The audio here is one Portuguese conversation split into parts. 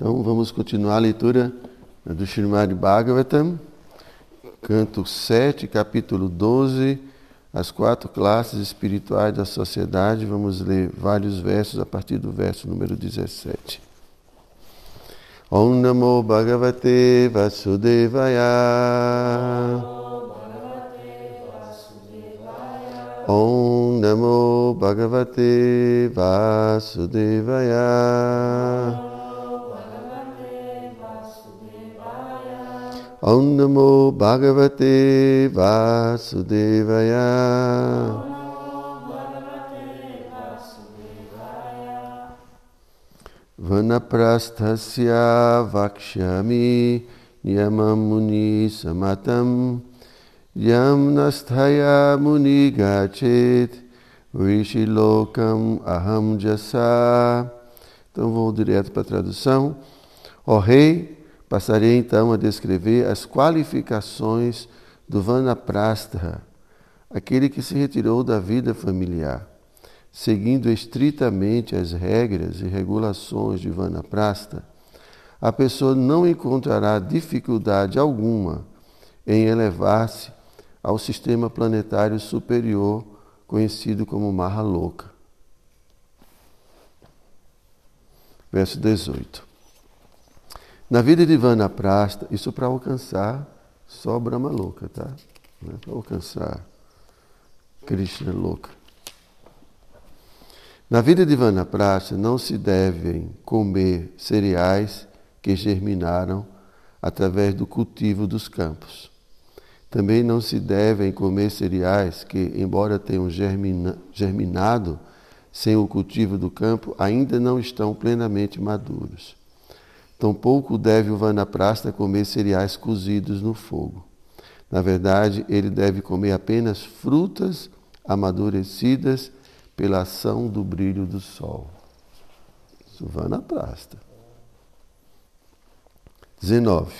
Então vamos continuar a leitura do Srimad Bhagavatam, canto 7, capítulo 12, as quatro classes espirituais da sociedade. Vamos ler vários versos a partir do verso número 17. Om Namo Bhagavate Vasudevaya. Om Namo Bhagavate Vasudevaya. Om Namo Bhagavate Vasudevaya. Vanaprasthasya Vakshami Niyamam Muni Samatam Yam Nasthaya Muni Gachet Rishi Lokam Aham Jasa. Então vou direto para a tradução. Ó oh, Rei, Passarei então a descrever as qualificações do Vanaprastha, aquele que se retirou da vida familiar. Seguindo estritamente as regras e regulações de Vanaprastha, a pessoa não encontrará dificuldade alguma em elevar-se ao sistema planetário superior, conhecido como Mahaloka. Verso 18. Na vida de Vanaprasta, isso para alcançar só Brahma louca, tá? Não é para alcançar Krishna louca. Na vida de Vanaprasta não se devem comer cereais que germinaram através do cultivo dos campos. Também não se devem comer cereais que, embora tenham germina, germinado sem o cultivo do campo, ainda não estão plenamente maduros. Tampouco deve o vanaprasta comer cereais cozidos no fogo. Na verdade, ele deve comer apenas frutas amadurecidas pela ação do brilho do sol. Vanaprasta. 19.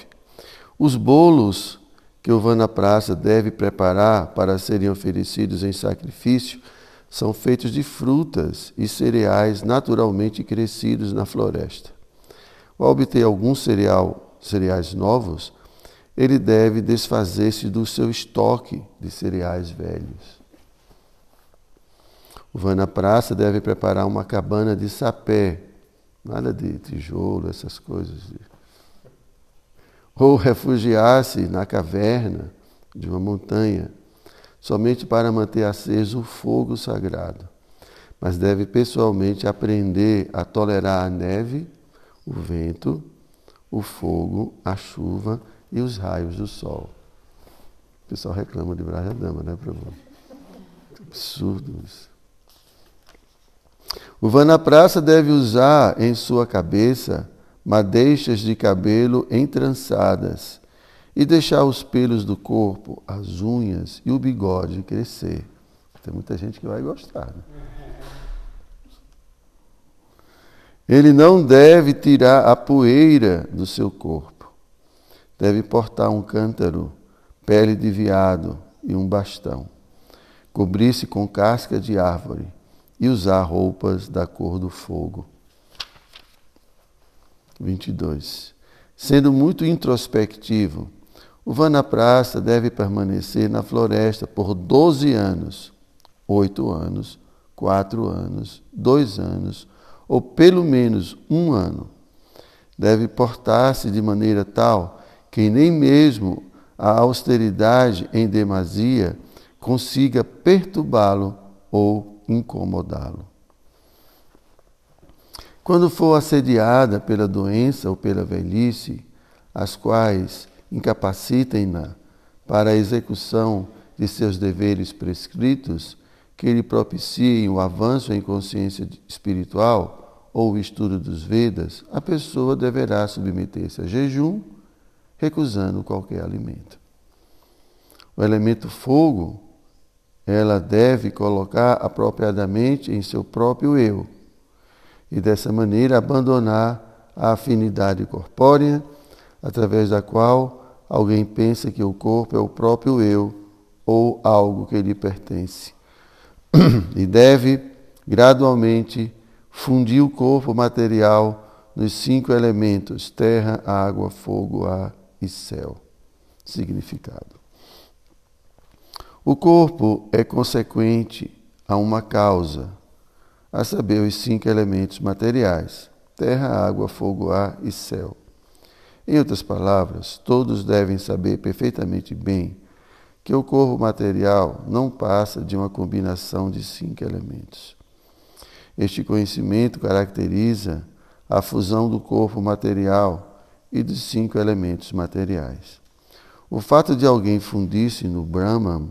Os bolos que o vanaprasta deve preparar para serem oferecidos em sacrifício são feitos de frutas e cereais naturalmente crescidos na floresta. Ao obter algum cereal, cereais novos, ele deve desfazer-se do seu estoque de cereais velhos. O Vanaprasta deve preparar uma cabana de sapé, nada de tijolo, essas coisas. Ou refugiar-se na caverna de uma montanha, somente para manter aceso o fogo sagrado. Mas deve pessoalmente aprender a tolerar a neve o vento, o fogo, a chuva e os raios do sol. O pessoal reclama de Braja Dama, né, Prabhu? Absurdo isso. O Vanaprasa deve usar em sua cabeça madeixas de cabelo entrançadas e deixar os pelos do corpo, as unhas e o bigode crescer. Tem muita gente que vai gostar. Né? Ele não deve tirar a poeira do seu corpo. Deve portar um cântaro, pele de veado e um bastão. Cobrir-se com casca de árvore e usar roupas da cor do fogo. 22. Sendo muito introspectivo, o Vanaprasta deve permanecer na floresta por 12 anos, 8 anos, 4 anos, 2 anos ou pelo menos um ano. Deve portar-se de maneira tal que nem mesmo a austeridade em demasia consiga perturbá-lo ou incomodá-lo. Quando for assediada pela doença ou pela velhice, as quais incapacitem-na para a execução de seus deveres prescritos, que lhe propiciem o avanço em consciência espiritual, ou estudo dos Vedas, a pessoa deverá submeter-se a jejum, recusando qualquer alimento. O elemento fogo, ela deve colocar apropriadamente em seu próprio eu e dessa maneira abandonar a afinidade corpórea, através da qual alguém pensa que o corpo é o próprio eu ou algo que lhe pertence. E deve gradualmente fundir o corpo material nos cinco elementos: terra, água, fogo, ar e céu. Significado. O corpo é consequente a uma causa, a saber, os cinco elementos materiais: terra, água, fogo, ar e céu. Em outras palavras, todos devem saber perfeitamente bem que o corpo material não passa de uma combinação de cinco elementos. Este conhecimento caracteriza a fusão do corpo material e dos cinco elementos materiais. O fato de alguém fundir-se no Brahman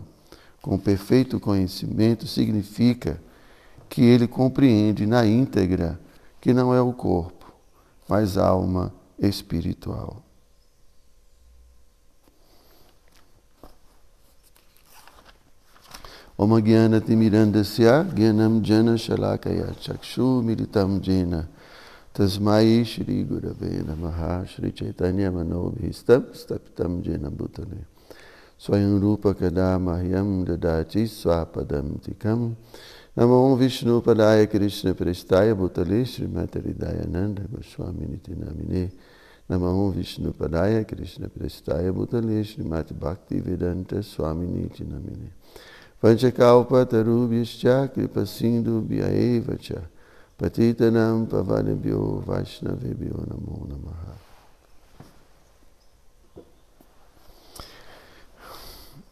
com perfeito conhecimento significa que ele compreende na íntegra que não é o corpo, mas alma espiritual. Om Gyanatimirandasya Gyanam Jana Shalakaya Chakshu Militam Jena. Tasmai Shri Gurave Namaha Shri Chaitanya Manobhistam Stapitam Jena Bhutale Swayam Rupa Kadamahyam Dadati Swapadam Tikam. Namo Vishnu Padaya Krishna Prestaya Bhutale Shri Mataridayananda Goswami Nitinamine. Namo Vishnu Padaya Krishna Prestaya Bhutale Shri Mati Bhakti Vedanta Swami Nitinamine Panchakalpa Tarubhyascha Kripa Sindhu Bhyaeva Patitanam Pavanebhyo Vaishnavebhyo Namo Namaha.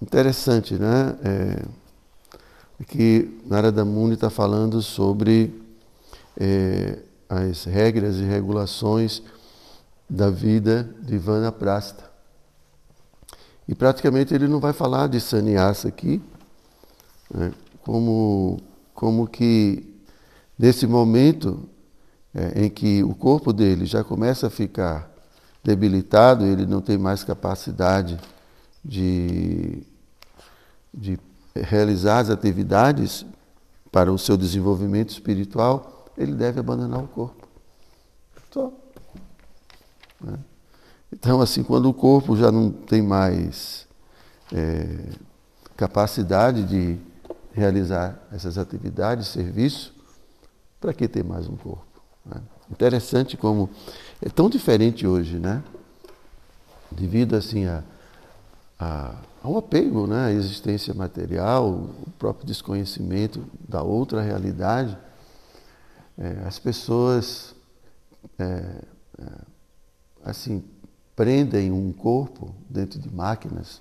Interessante, né? É, que Narada Muni está falando sobre é, as regras e regulações da vida de Vanaprasta. E praticamente ele não vai falar de sannyasa aqui, né? como, como que Nesse momento é, em que o corpo dele já começa a ficar debilitado, ele não tem mais capacidade de, de realizar as atividades para o seu desenvolvimento espiritual, ele deve abandonar o corpo. Né? Então, assim, quando o corpo já não tem mais é, capacidade de realizar essas atividades, serviço, para que ter mais um corpo? Né? Interessante como é tão diferente hoje, né? Devido assim a, a, ao apego né? à existência material, o próprio desconhecimento da outra realidade, é, as pessoas é, é, assim prendem um corpo dentro de máquinas,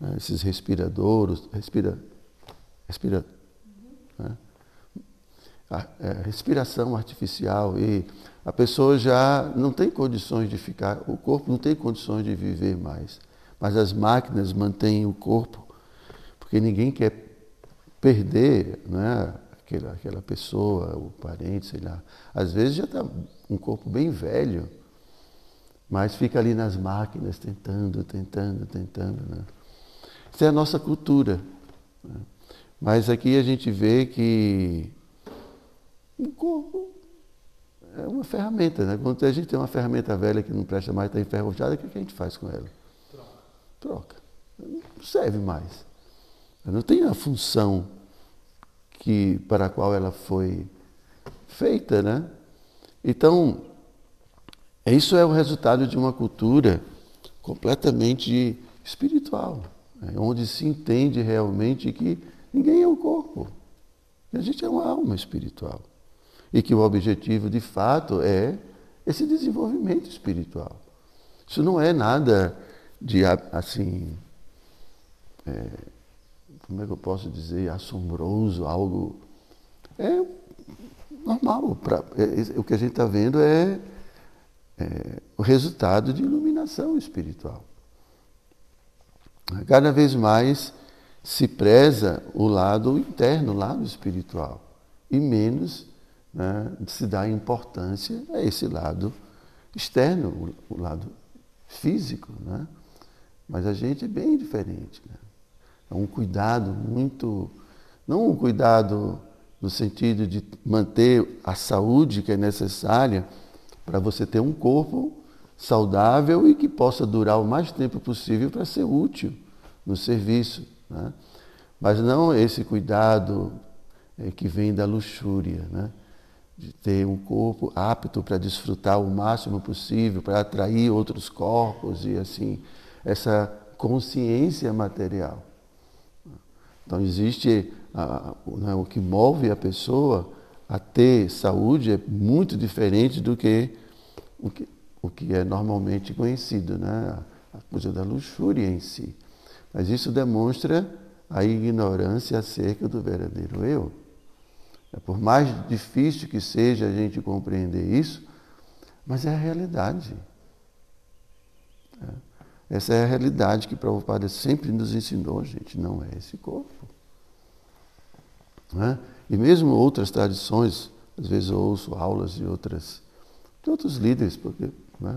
né? esses respiradores, respira, respira, né? a, é, respiração artificial e a pessoa já não tem condições de ficar, o corpo não tem condições de viver mais. Mas as máquinas mantêm o corpo, porque ninguém quer perder né, aquela, aquela pessoa, o parente, sei lá. Às vezes já está um corpo bem velho, mas fica ali nas máquinas tentando, tentando, tentando. Né? Isso é a nossa cultura. Né? Mas aqui a gente vê que o corpo é uma ferramenta, né? Quando a gente tem uma ferramenta velha que não presta mais, está enferrujada, o que, a gente faz com ela? Troca. Troca. Não serve mais. Não tem a função que, para a qual ela foi feita, né? Então, isso é o resultado de uma cultura completamente espiritual, né? onde se entende realmente que ninguém é o corpo. A gente é uma alma espiritual e que o objetivo de fato é esse desenvolvimento espiritual. Isso não é nada de assim, é, como é que eu posso dizer, assombroso, algo. É normal. Pra, é, o que a gente está vendo é, é o resultado de iluminação espiritual. Cada vez mais se preza o lado interno, o lado espiritual, e menos né, se dá importância a esse lado externo, o, lado físico. Né? Mas a gente é bem diferente. Né? É um cuidado muito. Não um cuidado no sentido de manter a saúde que é necessária para você ter um corpo saudável e que possa durar o mais tempo possível para ser útil no serviço. Né? Mas não esse cuidado é, que vem da luxúria. Né? de ter um corpo apto para desfrutar o máximo possível, para atrair outros corpos e assim, essa consciência material. Então existe né, o que move a pessoa a ter saúde é muito diferente do que o que, o que é normalmente conhecido, né? a coisa da luxúria em si. Mas isso demonstra a ignorância acerca do verdadeiro eu. É, por mais difícil que seja a gente compreender isso, mas é a realidade. É. Essa é a realidade que Prabhupada sempre nos ensinou, gente, não é esse corpo. É? E mesmo outras tradições, às vezes eu ouço aulas de, outras, de outros líderes, porque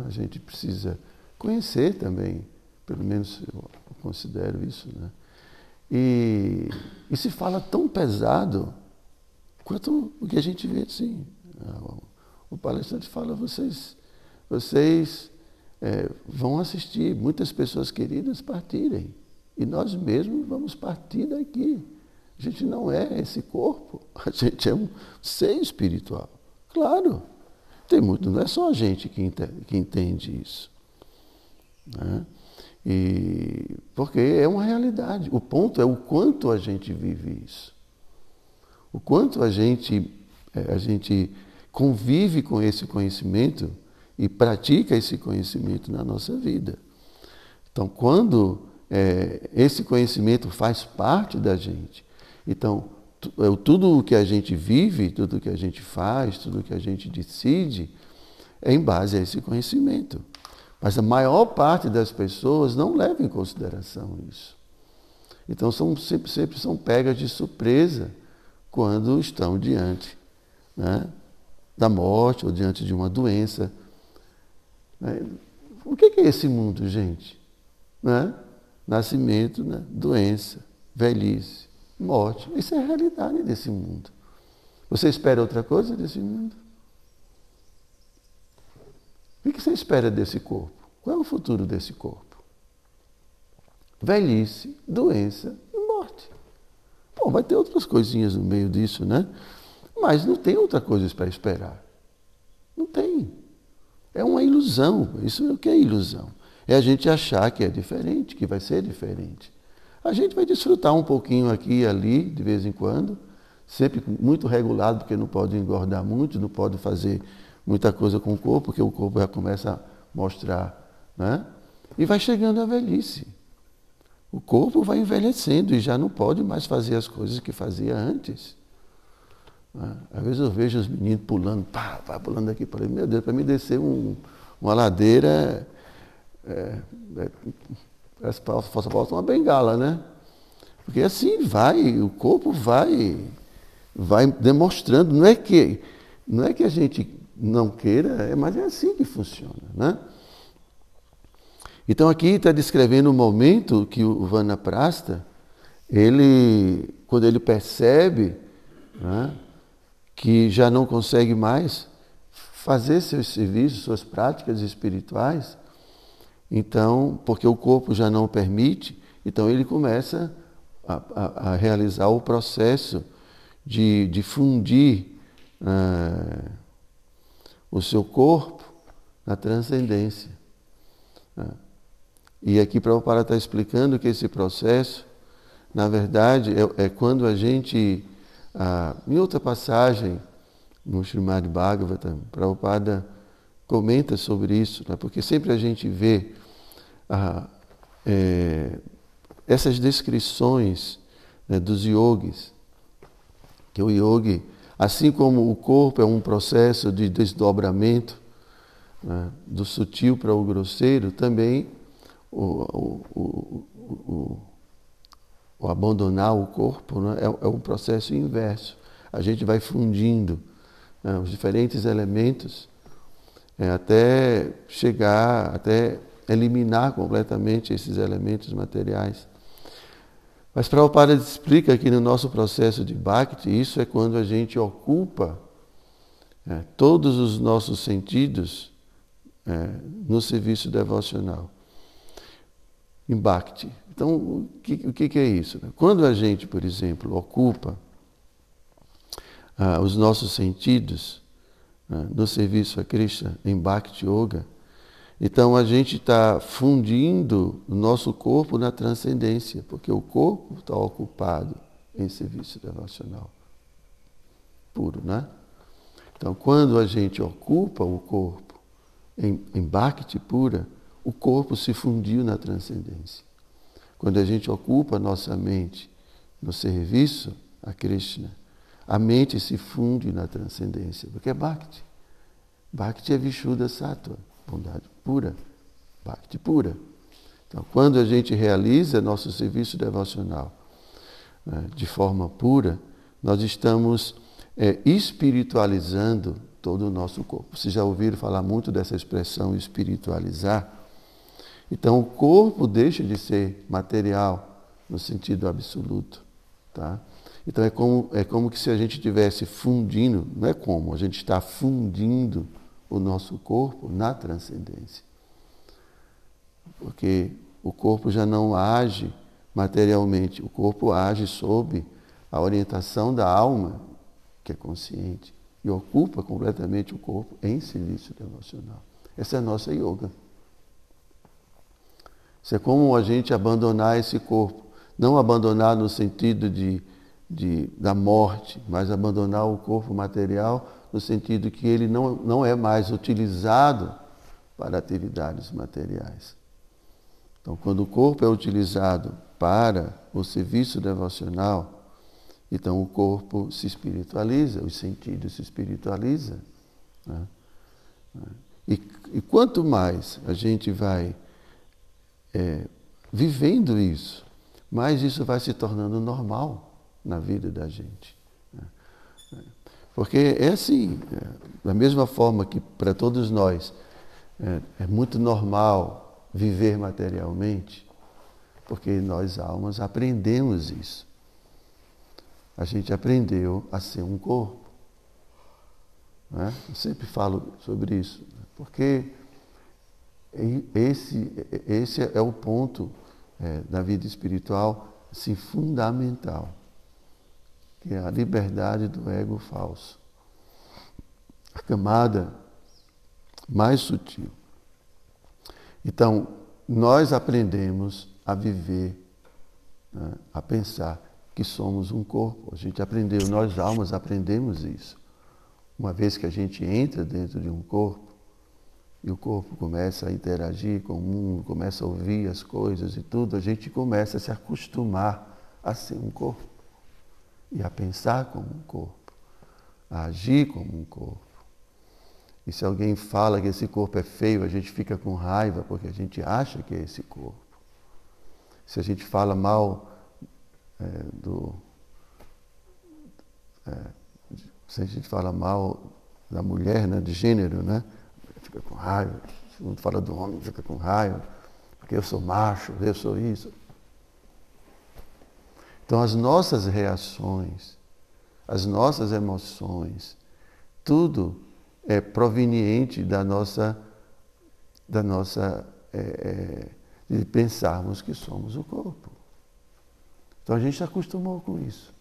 a gente precisa conhecer também, pelo menos eu considero isso. Né? E, e se fala tão pesado quanto o que a gente vê assim. O palestrante fala, vocês, vocês é, vão assistir muitas pessoas queridas partirem. E nós mesmos vamos partir daqui. A gente não é esse corpo, a gente é um ser espiritual. Claro, tem muito, não é só a gente que entende, que entende isso. Né? E, porque é uma realidade. O ponto é o quanto a gente vive isso. O quanto a gente, é, a gente convive com esse conhecimento e pratica esse conhecimento na nossa vida. Então, quando é, esse conhecimento faz parte da gente, então, é tudo o que a gente vive, tudo o que a gente faz, tudo o que a gente decide, é em base a esse conhecimento. Mas a maior parte das pessoas não leva em consideração isso. Então são, sempre, sempre são pegas de surpresa quando estão diante né, da morte ou diante de uma doença. Né? O que é esse mundo, gente? Né? Nascimento, né? doença, velhice, morte. Isso é a realidade desse mundo. Você espera outra coisa desse mundo? O que você espera desse corpo? Qual é o futuro desse corpo? Velhice, doença e morte. Bom, vai ter outras coisinhas no meio disso, né? Mas não tem outra coisa para esperar. Não tem. É uma ilusão. Isso é o que é ilusão. É a gente achar que é diferente, que vai ser diferente. A gente vai desfrutar um pouquinho aqui e ali, de vez em quando, sempre muito regulado, porque não pode engordar muito, não pode fazer muita coisa com o corpo, porque o corpo já começa a mostrar. Né? E vai chegando a velhice. O corpo vai envelhecendo e já não pode mais fazer as coisas que fazia antes. Né? Às vezes eu vejo os meninos pulando, pá, pá pulando aqui para Meu Deus, para me descer um, uma ladeira, é, é, parece que falta uma bengala, né? Porque assim vai, o corpo vai, vai demonstrando. Não é que, não é que a gente não queira, é, mas é assim que funciona. Né? Então aqui está descrevendo o momento que o Vanaprasta, ele, quando ele percebe né, que já não consegue mais fazer seus serviços, suas práticas espirituais, então, porque o corpo já não permite, então ele começa a, a, a realizar o processo de, de fundir. Uh, o seu corpo na transcendência. Né? E aqui Prabhupada está explicando que esse processo, na verdade, é, é quando a gente, ah, em outra passagem, no Srimad Bhagavatam, Prabhupada comenta sobre isso, né? porque sempre a gente vê ah, é, essas descrições né, dos yogis, que o yogi Assim como o corpo é um processo de desdobramento né, do sutil para o grosseiro, também o, o, o, o abandonar o corpo né, é, é, um processo inverso. A gente vai fundindo né, os diferentes elementos é, até chegar, até eliminar completamente esses elementos materiais. Mas Prabhupada explica que no nosso processo de Bhakti, isso é quando a gente ocupa é, todos os nossos sentidos é, no serviço devocional, em Bhakti. Então, o que, o que é isso? Quando a gente, por exemplo, ocupa ah, os nossos sentidos né, no serviço a Krishna, em Bhakti Yoga, então a gente está fundindo o nosso corpo na transcendência, porque o corpo está ocupado em serviço devocional puro, né? Então, quando a gente ocupa o corpo em, em Bhakti pura, o corpo se fundiu na transcendência. Quando a gente ocupa a nossa mente no serviço a Krishna, a mente se funde na transcendência, porque é Bhakti. Bhakti é Vishuddha Sattva, bondade pura, Bhakti pura. Então, quando a gente realiza nosso serviço devocional né, de forma pura, nós estamos é, espiritualizando todo o nosso corpo. Vocês já ouviram falar muito dessa expressão espiritualizar? Então, o corpo deixa de ser material no sentido absoluto. Tá? Então, é como, é como que se a gente estivesse fundindo, não é como, a gente está fundindo o nosso corpo na transcendência. Porque o corpo já não age materialmente, o corpo age sob a orientação da alma, que é consciente, e ocupa completamente o corpo em silício devocional. Essa é a nossa yoga. Isso é como a gente abandonar esse corpo. Não abandonar no sentido de, de, da morte, mas abandonar o corpo material no sentido que ele não, não é mais utilizado para atividades materiais. Então, quando o corpo é utilizado para o serviço devocional, então o corpo se espiritualiza, os sentidos se espiritualizam. Né? E, e, quanto mais a gente vai é, vivendo isso, mais isso vai se tornando normal na vida da gente. Né? Porque é assim, é, da mesma forma que para todos nós é, é muito normal viver materialmente, porque nós almas aprendemos isso. A gente aprendeu a ser um corpo. Né? Eu sempre falo sobre isso, porque esse, esse é o ponto é, da vida espiritual assim, fundamental que é a liberdade do ego falso. A camada mais sutil. Então, nós aprendemos a viver, né, a pensar que somos um corpo. A gente aprendeu, nós almas aprendemos isso. Uma vez que a gente entra dentro de um corpo, e o corpo começa a interagir com o mundo, começa a ouvir as coisas e tudo, a gente começa a se acostumar a ser um corpo e a pensar como um corpo, a agir como um corpo. E se alguém fala que esse corpo é feio, a gente fica com raiva porque a gente acha que é esse corpo. Se a gente fala mal é, do. É, se a gente fala mal da mulher, né, de gênero, né, fica com raiva. Se não fala do homem, fica com raiva, porque eu sou macho, eu sou isso. Então, as nossas reações, as nossas emoções, tudo é proveniente da nossa, da nossa é, é, de pensarmos que somos o corpo. Então a gente se acostumou com isso.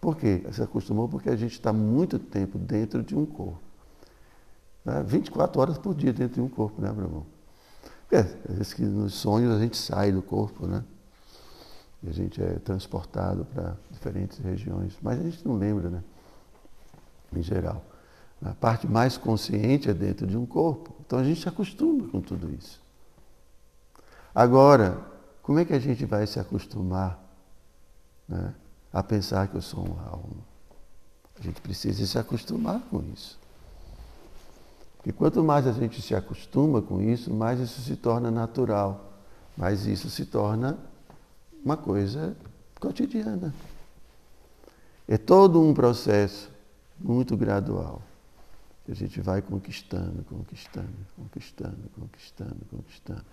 Por quê? Se acostumou porque a gente está muito tempo dentro de um corpo. Né? 24 horas por dia dentro de um corpo, né, irmão? Porque às vezes que nos sonhos a gente sai do corpo, né? E a gente é transportado para diferentes regiões, mas a gente não lembra, né? Em geral. A parte mais consciente é dentro de um corpo. Então a gente se acostuma com tudo isso. Agora, como é que a gente vai se acostumar né, a pensar que eu sou uma alma? A gente precisa se acostumar com isso. E quanto mais a gente se acostuma com isso, mais isso se torna natural, mais isso se torna uma coisa cotidiana. É todo um processo muito gradual. Que a gente vai conquistando, conquistando, conquistando, conquistando, conquistando.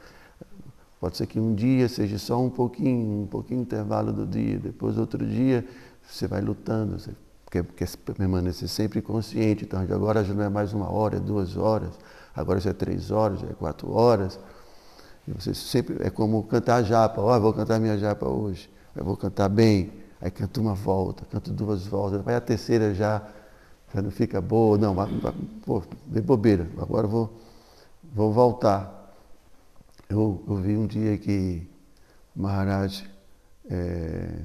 Pode ser que um dia seja só um pouquinho, um pouquinho intervalo do dia, depois outro dia você vai lutando, você quer, quer permanecer sempre consciente. Então agora já não é mais uma hora, é duas horas, agora já é três horas, já é quatro horas. E você sempre é como cantar japa. Ó, oh, vou cantar minha japa hoje. Eu vou cantar bem. Aí canto uma volta, canto duas voltas. Vai a terceira já, quando fica boa, não, pô, de bobeira, agora vou, vou voltar. Eu, eu vi um dia que Maharaj é,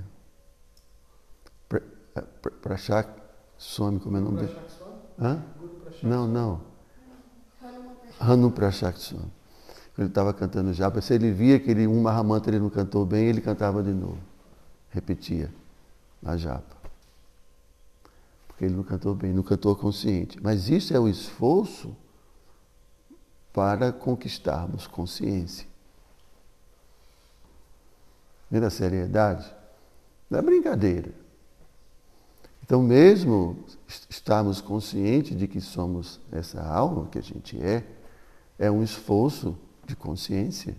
Prashak Swami, como é o nome dele? Hã? Não, não. Hanu Prashak Swami. Ele estava cantando japa, se ele via que ele, um Mahamantra ele não cantou bem, ele cantava de novo. Repetia a japa. Porque ele não cantou bem, não cantou consciente. Mas isso é o esforço para conquistarmos consciência. Vendo a seriedade? Não é brincadeira. Então, mesmo estarmos conscientes de que somos essa alma que a gente é, é um esforço de consciência.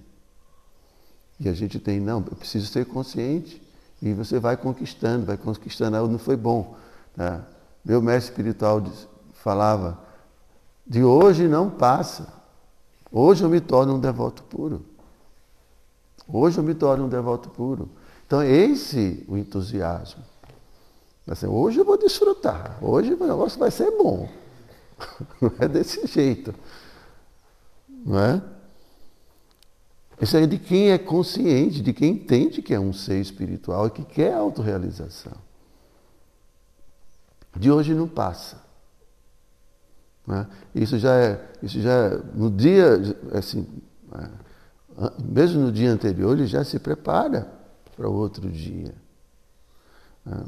E a gente tem, não, eu preciso ser consciente. E você vai conquistando, vai conquistando. Ah, não foi bom. Tá? Meu mestre espiritual falava, de hoje não passa. Hoje eu me torno um devoto puro. Hoje eu me torno um devoto puro. Então, esse o entusiasmo. Assim, hoje eu vou desfrutar, hoje o negócio vai ser bom. Não é desse jeito. Não é? Isso é de quem é consciente, de quem entende que é um ser espiritual e que quer autorrealização. De hoje não passa. Né? Isso já é, isso já é, no dia, assim, é, mesmo no dia anterior, ele já se prepara para o outro dia. Né?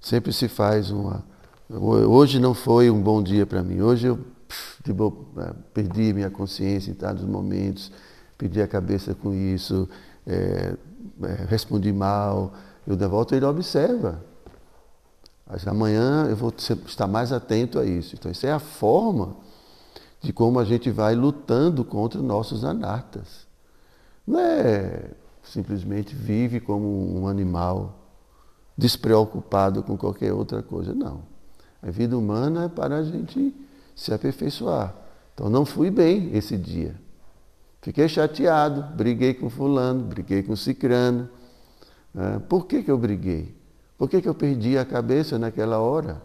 Sempre se faz uma. Hoje não foi um bom dia para mim. Hoje eu tipo, perdi minha consciência em tantos momentos perdi a cabeça com isso, é, é, respondi mal. E o devoto ele observa. Mas amanhã eu vou estar mais atento a isso. Então, isso é a forma de como a gente vai lutando contra nossos anartas. Não é simplesmente vive como um animal despreocupado com qualquer outra coisa. Não. A vida humana é para a gente se aperfeiçoar. Então, não fui bem esse dia. Fiquei chateado, briguei com fulano, briguei com cicrano. É, por que, que eu briguei? Por que, que eu perdi a cabeça naquela hora?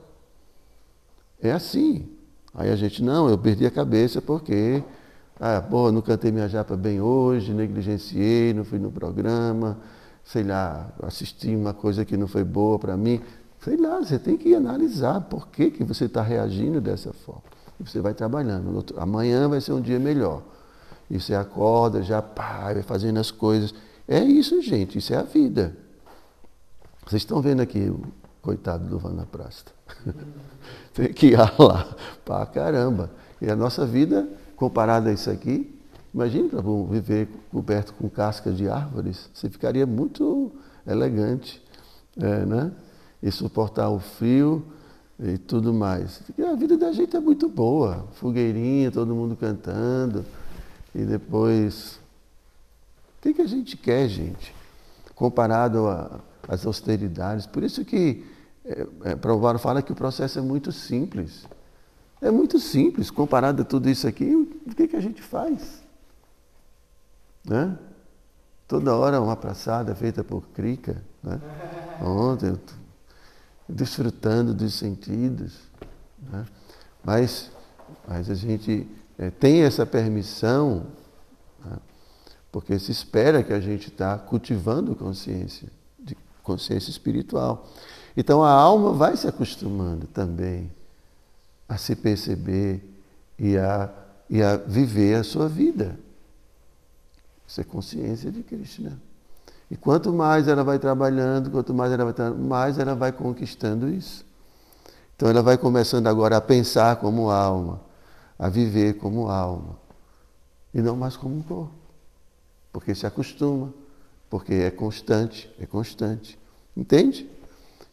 É assim. Aí a gente, não, eu perdi a cabeça porque, ah, pô, não cantei minha japa bem hoje, negligenciei, não fui no programa, sei lá, assisti uma coisa que não foi boa para mim. Sei lá, você tem que analisar por que, que você está reagindo dessa forma. E você vai trabalhando. Amanhã vai ser um dia melhor. E você acorda, já pá, vai fazendo as coisas. É isso, gente, isso é a vida. Vocês estão vendo aqui o coitado do Vanaprasta. Tem que ir lá para caramba. E a nossa vida, comparada a isso aqui, imagine para viver coberto com cascas de árvores, você ficaria muito elegante, é, né? E suportar o frio e tudo mais. E a vida da gente é muito boa, fogueirinha, todo mundo cantando. E depois, o que, que a gente quer, gente? Comparado às austeridades. Por isso que é, é, fala que o processo é muito simples. É muito simples, comparado a tudo isso aqui, o que, que a gente faz? Né? Toda hora uma praçada feita por Krika. Né? Ontem, eu desfrutando dos sentidos. Né? Mas, mas a gente é, tem essa permissão, né? porque se espera que a gente está cultivando consciência, de consciência espiritual. Então a alma vai se acostumando também a se perceber e a, e a viver a sua vida. Isso é consciência de Krishna. E quanto mais ela vai trabalhando, quanto mais ela vai mais ela vai conquistando isso. Então ela vai começando agora a pensar como alma, a viver como alma e não mais como um corpo. Porque se acostuma, porque é constante, é constante. Entende?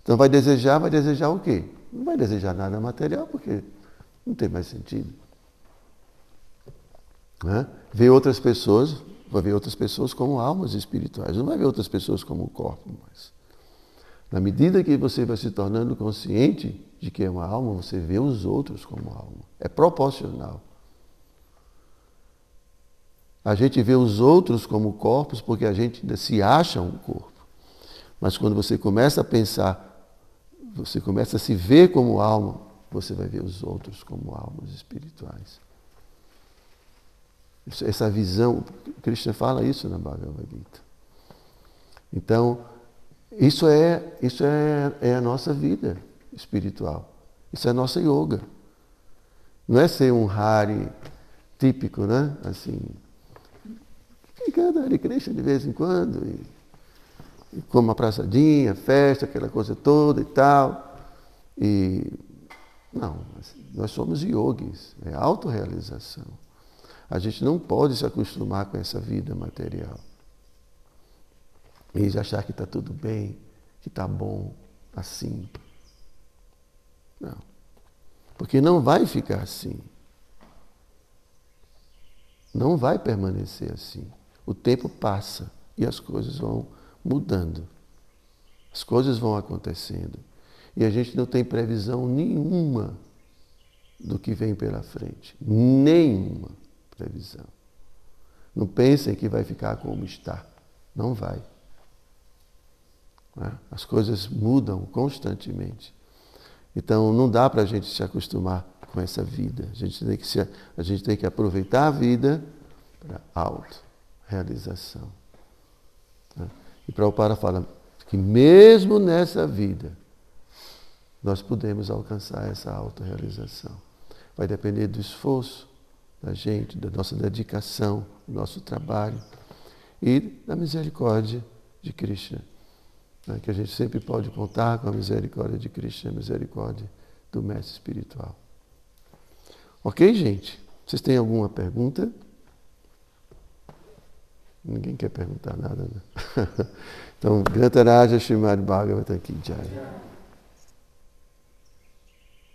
Então vai desejar, vai desejar o quê? Não vai desejar nada material, porque não tem mais sentido. Né? Ver outras pessoas, vai ver outras pessoas como almas espirituais, não vai ver outras pessoas como corpo mais. Na medida que você vai se tornando consciente de que é uma alma, você vê os outros como alma. É proporcional. A gente vê os outros como corpos porque a gente se acha um corpo. Mas quando você começa a pensar você começa a se ver como alma, você vai ver os outros como almas espirituais. Essa visão, Krishna fala isso na Bhagavad Gita. Então, isso é, isso é, é a nossa vida espiritual. Isso é a nossa yoga. Não é ser um Hari típico, né? Assim, fica Hare Krishna de vez em quando e como uma praçadinha, festa, aquela coisa toda e tal. E não, nós somos yogis, é autorrealização. A gente não pode se acostumar com essa vida material. E achar que está tudo bem, que está bom assim. Não. Porque não vai ficar assim. Não vai permanecer assim. O tempo passa e as coisas vão mudando. As coisas vão acontecendo. E a gente não tem previsão nenhuma do que vem pela frente. Nenhuma previsão. Não pensem que vai ficar como está. Não vai. Né? As coisas mudam constantemente. Então não dá para a gente se acostumar com essa vida. A gente tem que, se, a gente tem que aproveitar a vida para auto-realização. Né? E Prabhupada fala que mesmo nessa vida, nós podemos alcançar essa autorrealização. Vai depender do esforço da gente, da nossa dedicação, do nosso trabalho e da misericórdia de Krishna. Né? Que a gente sempre pode contar com a misericórdia de Krishna, a misericórdia do mestre espiritual. Ok, gente? Vocês têm alguma pergunta? Ninguém quer perguntar nada, né? então, Grantaraja Srimad Bhagavatam Ki Jai.